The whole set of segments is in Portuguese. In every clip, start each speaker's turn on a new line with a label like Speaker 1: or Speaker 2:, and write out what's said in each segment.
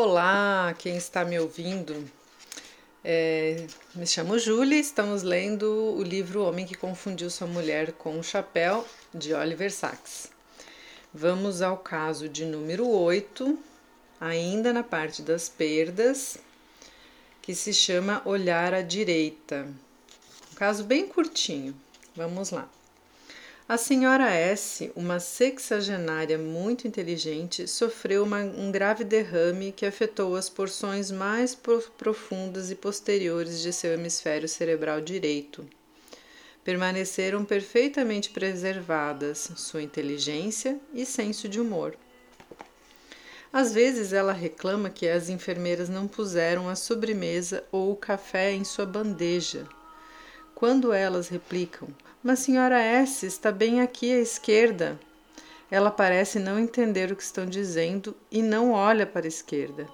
Speaker 1: Olá, quem está me ouvindo? É, me chamo Júlia, estamos lendo o livro O Homem que Confundiu Sua Mulher com o Chapéu, de Oliver Sacks. Vamos ao caso de número 8, ainda na parte das perdas, que se chama Olhar à Direita. Um caso bem curtinho. Vamos lá. A senhora S., uma sexagenária muito inteligente, sofreu uma, um grave derrame que afetou as porções mais profundas e posteriores de seu hemisfério cerebral direito. Permaneceram perfeitamente preservadas sua inteligência e senso de humor. Às vezes ela reclama que as enfermeiras não puseram a sobremesa ou o café em sua bandeja. Quando elas replicam, mas senhora S está bem aqui à esquerda. Ela parece não entender o que estão dizendo e não olha para a esquerda.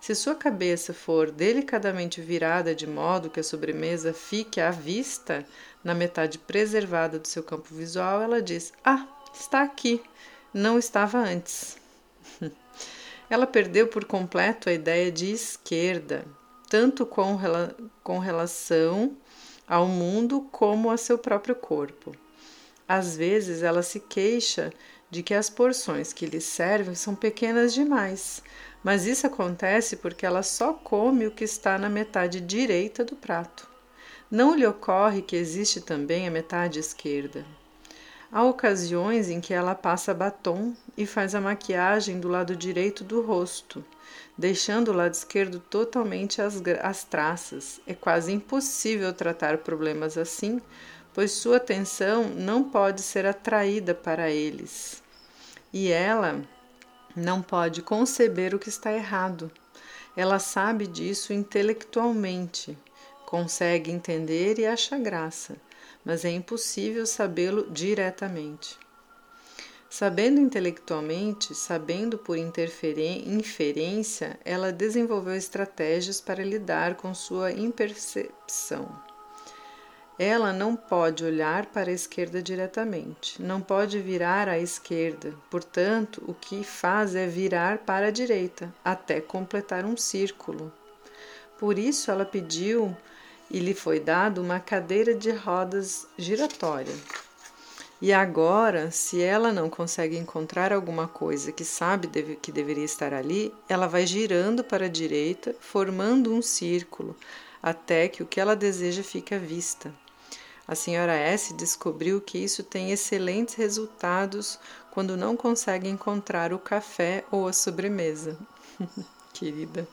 Speaker 1: Se sua cabeça for delicadamente virada de modo que a sobremesa fique à vista, na metade preservada do seu campo visual, ela diz: Ah, está aqui, não estava antes. ela perdeu por completo a ideia de esquerda, tanto com, com relação ao mundo como a seu próprio corpo. Às vezes ela se queixa de que as porções que lhe servem são pequenas demais, mas isso acontece porque ela só come o que está na metade direita do prato. Não lhe ocorre que existe também a metade esquerda. Há ocasiões em que ela passa batom e faz a maquiagem do lado direito do rosto, deixando o lado esquerdo totalmente as, as traças. É quase impossível tratar problemas assim, pois sua atenção não pode ser atraída para eles. E ela não pode conceber o que está errado. Ela sabe disso intelectualmente, consegue entender e acha graça, mas é impossível sabê-lo diretamente. Sabendo intelectualmente, sabendo por inferência, ela desenvolveu estratégias para lidar com sua impercepção. Ela não pode olhar para a esquerda diretamente, não pode virar à esquerda, portanto, o que faz é virar para a direita, até completar um círculo. Por isso, ela pediu e lhe foi dado uma cadeira de rodas giratória. E agora, se ela não consegue encontrar alguma coisa que sabe que deveria estar ali, ela vai girando para a direita, formando um círculo, até que o que ela deseja fique à vista. A senhora S descobriu que isso tem excelentes resultados quando não consegue encontrar o café ou a sobremesa. Querida.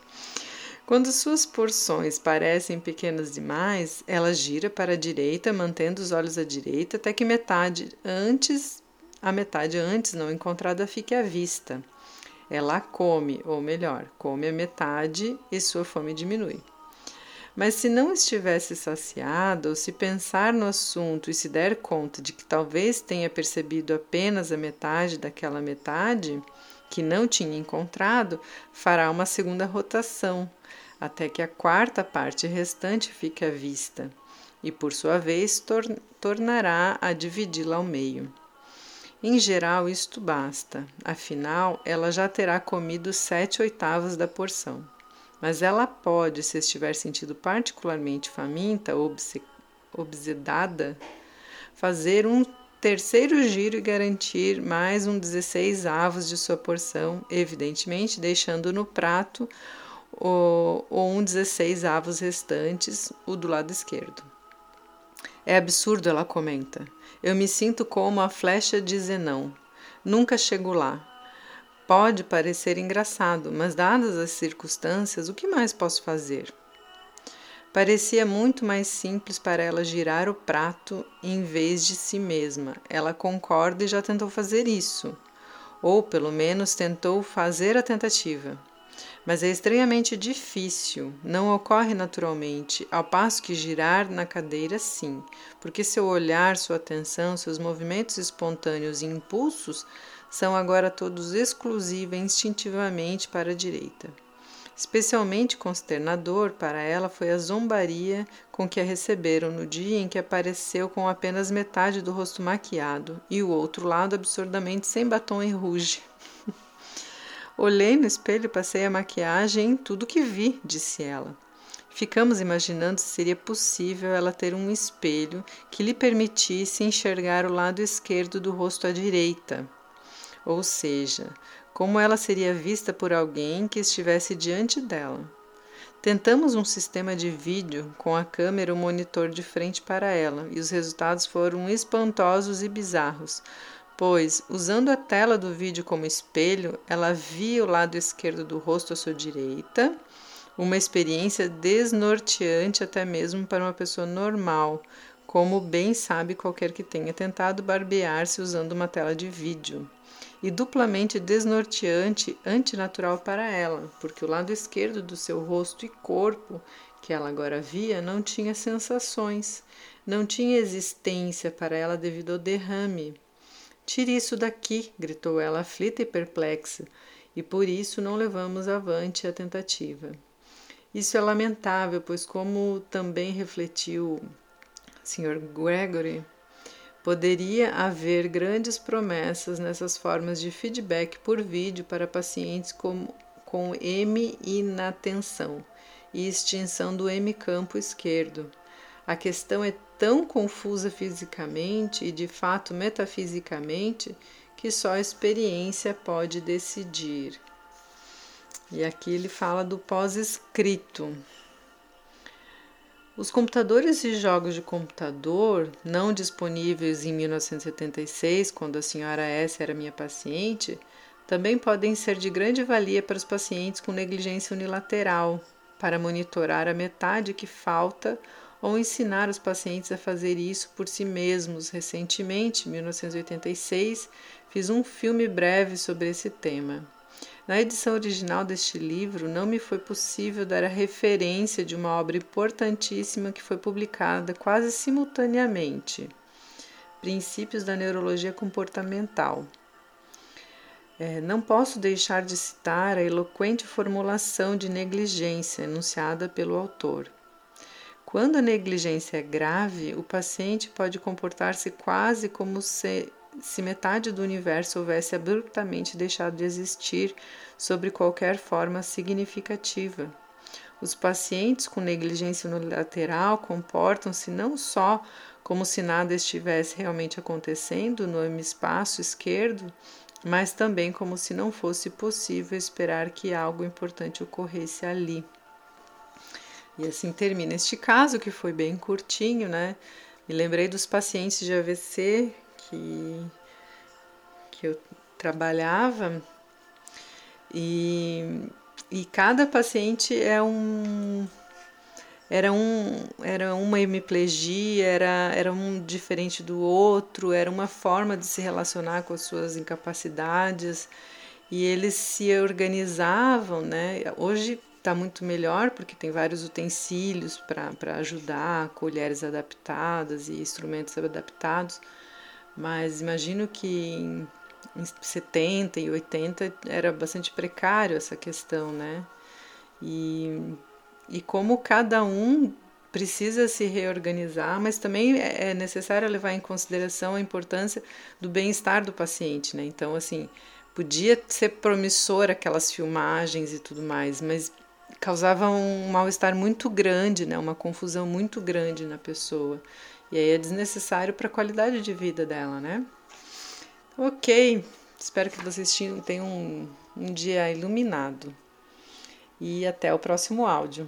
Speaker 1: Quando suas porções parecem pequenas demais, ela gira para a direita, mantendo os olhos à direita, até que metade antes, a metade antes não encontrada fique à vista. Ela come, ou melhor, come a metade e sua fome diminui. Mas se não estivesse saciada, ou se pensar no assunto e se der conta de que talvez tenha percebido apenas a metade daquela metade que não tinha encontrado, fará uma segunda rotação até que a quarta parte restante fique à vista, e por sua vez tor tornará a dividi-la ao meio. Em geral, isto basta, afinal, ela já terá comido sete oitavos da porção. Mas ela pode, se estiver sentindo particularmente faminta ou obsedada, fazer um terceiro giro e garantir mais um 16 avos de sua porção, evidentemente deixando no prato ou, um 16 avos restantes, o do lado esquerdo. É absurdo, ela comenta. Eu me sinto como a flecha de Zenão. Nunca chego lá. Pode parecer engraçado, mas dadas as circunstâncias, o que mais posso fazer? Parecia muito mais simples para ela girar o prato em vez de si mesma. Ela concorda e já tentou fazer isso, ou pelo menos tentou fazer a tentativa. Mas é estranhamente difícil, não ocorre naturalmente, ao passo que girar na cadeira sim, porque seu olhar, sua atenção, seus movimentos espontâneos e impulsos são agora todos exclusivos instintivamente para a direita. Especialmente consternador para ela foi a zombaria com que a receberam no dia em que apareceu com apenas metade do rosto maquiado e o outro lado absurdamente sem batom e ruge. Olhei no espelho e passei a maquiagem em tudo que vi, disse ela. Ficamos imaginando se seria possível ela ter um espelho que lhe permitisse enxergar o lado esquerdo do rosto à direita. Ou seja, como ela seria vista por alguém que estivesse diante dela. Tentamos um sistema de vídeo com a câmera e o monitor de frente para ela, e os resultados foram espantosos e bizarros, pois, usando a tela do vídeo como espelho, ela via o lado esquerdo do rosto à sua direita, uma experiência desnorteante até mesmo para uma pessoa normal, como bem sabe qualquer que tenha tentado barbear-se usando uma tela de vídeo e duplamente desnorteante, antinatural para ela, porque o lado esquerdo do seu rosto e corpo, que ela agora via, não tinha sensações, não tinha existência para ela devido ao derrame. Tire isso daqui, gritou ela aflita e perplexa, e por isso não levamos avante a tentativa. Isso é lamentável, pois, como também refletiu Sr. Gregory, Poderia haver grandes promessas nessas formas de feedback por vídeo para pacientes com, com M inatenção e extinção do M campo esquerdo. A questão é tão confusa fisicamente e de fato metafisicamente que só a experiência pode decidir. E aqui ele fala do pós-escrito. Os computadores de jogos de computador, não disponíveis em 1976, quando a senhora S era minha paciente, também podem ser de grande valia para os pacientes com negligência unilateral, para monitorar a metade que falta ou ensinar os pacientes a fazer isso por si mesmos. Recentemente, em 1986, fiz um filme breve sobre esse tema. Na edição original deste livro, não me foi possível dar a referência de uma obra importantíssima que foi publicada quase simultaneamente: Princípios da Neurologia Comportamental. É, não posso deixar de citar a eloquente formulação de negligência enunciada pelo autor. Quando a negligência é grave, o paciente pode comportar-se quase como se se metade do universo houvesse abruptamente deixado de existir sobre qualquer forma significativa. Os pacientes com negligência unilateral comportam-se não só como se nada estivesse realmente acontecendo no hemispaço esquerdo, mas também como se não fosse possível esperar que algo importante ocorresse ali. E assim termina este caso, que foi bem curtinho, né? Me lembrei dos pacientes de AVC que, que eu trabalhava. E, e cada paciente é um era um era uma hemiplegia era era um diferente do outro era uma forma de se relacionar com as suas incapacidades. E eles se organizavam né? Hoje está muito melhor porque tem vários utensílios para ajudar colheres adaptadas e instrumentos adaptados mas imagino que em, 70 e 80 era bastante precário essa questão, né? E, e como cada um precisa se reorganizar, mas também é, é necessário levar em consideração a importância do bem-estar do paciente, né? Então, assim, podia ser promissor aquelas filmagens e tudo mais, mas causava um mal-estar muito grande, né? Uma confusão muito grande na pessoa. E aí é desnecessário para a qualidade de vida dela, né? Ok, espero que vocês tenham um, um dia iluminado. E até o próximo áudio.